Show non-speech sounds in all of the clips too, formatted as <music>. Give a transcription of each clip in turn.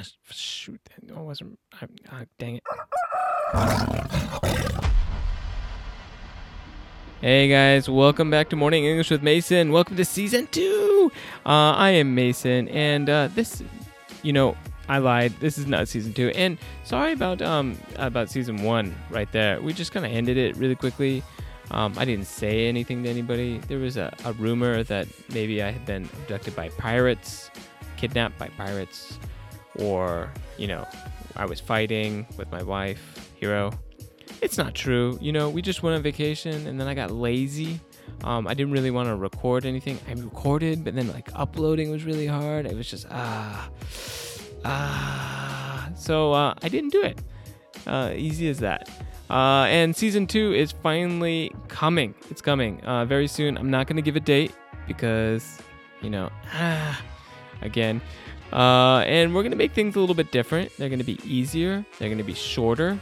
Ah, shoot. That wasn't. I, ah, dang it. Hey guys, welcome back to Morning English with Mason. Welcome to season two. Uh, I am Mason, and uh, this, you know, I lied. This is not season two, and sorry about um about season one right there. We just kind of ended it really quickly. Um, I didn't say anything to anybody. There was a, a rumor that maybe I had been abducted by pirates, kidnapped by pirates, or you know, I was fighting with my wife, Hero. It's not true. You know, we just went on vacation and then I got lazy. Um, I didn't really want to record anything. I recorded, but then like uploading was really hard. It was just ah, ah. So uh, I didn't do it. Uh, easy as that. Uh, and season two is finally coming. It's coming uh, very soon. I'm not going to give a date because, you know, ah, <sighs> again. Uh, and we're going to make things a little bit different. They're going to be easier, they're going to be shorter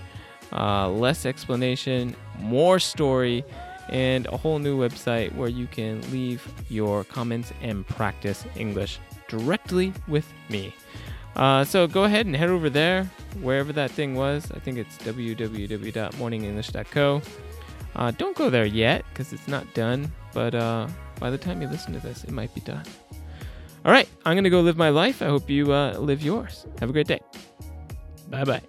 uh, less explanation, more story, and a whole new website where you can leave your comments and practice English directly with me. Uh, so go ahead and head over there, wherever that thing was. I think it's www.morningenglish.co. Uh, don't go there yet because it's not done, but uh, by the time you listen to this, it might be done. All right, I'm going to go live my life. I hope you uh, live yours. Have a great day. Bye bye.